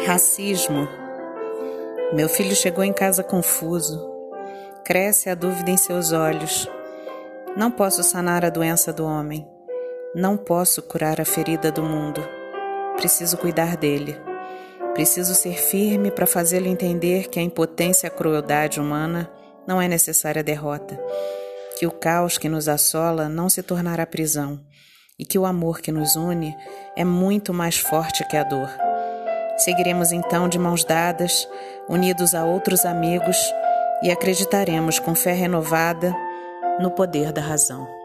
Racismo. Meu filho chegou em casa confuso. Cresce a dúvida em seus olhos. Não posso sanar a doença do homem. Não posso curar a ferida do mundo. Preciso cuidar dele. Preciso ser firme para fazê-lo entender que a impotência e a crueldade humana não é necessária derrota, que o caos que nos assola não se tornará prisão e que o amor que nos une é muito mais forte que a dor. Seguiremos então de mãos dadas, unidos a outros amigos, e acreditaremos com fé renovada no poder da razão.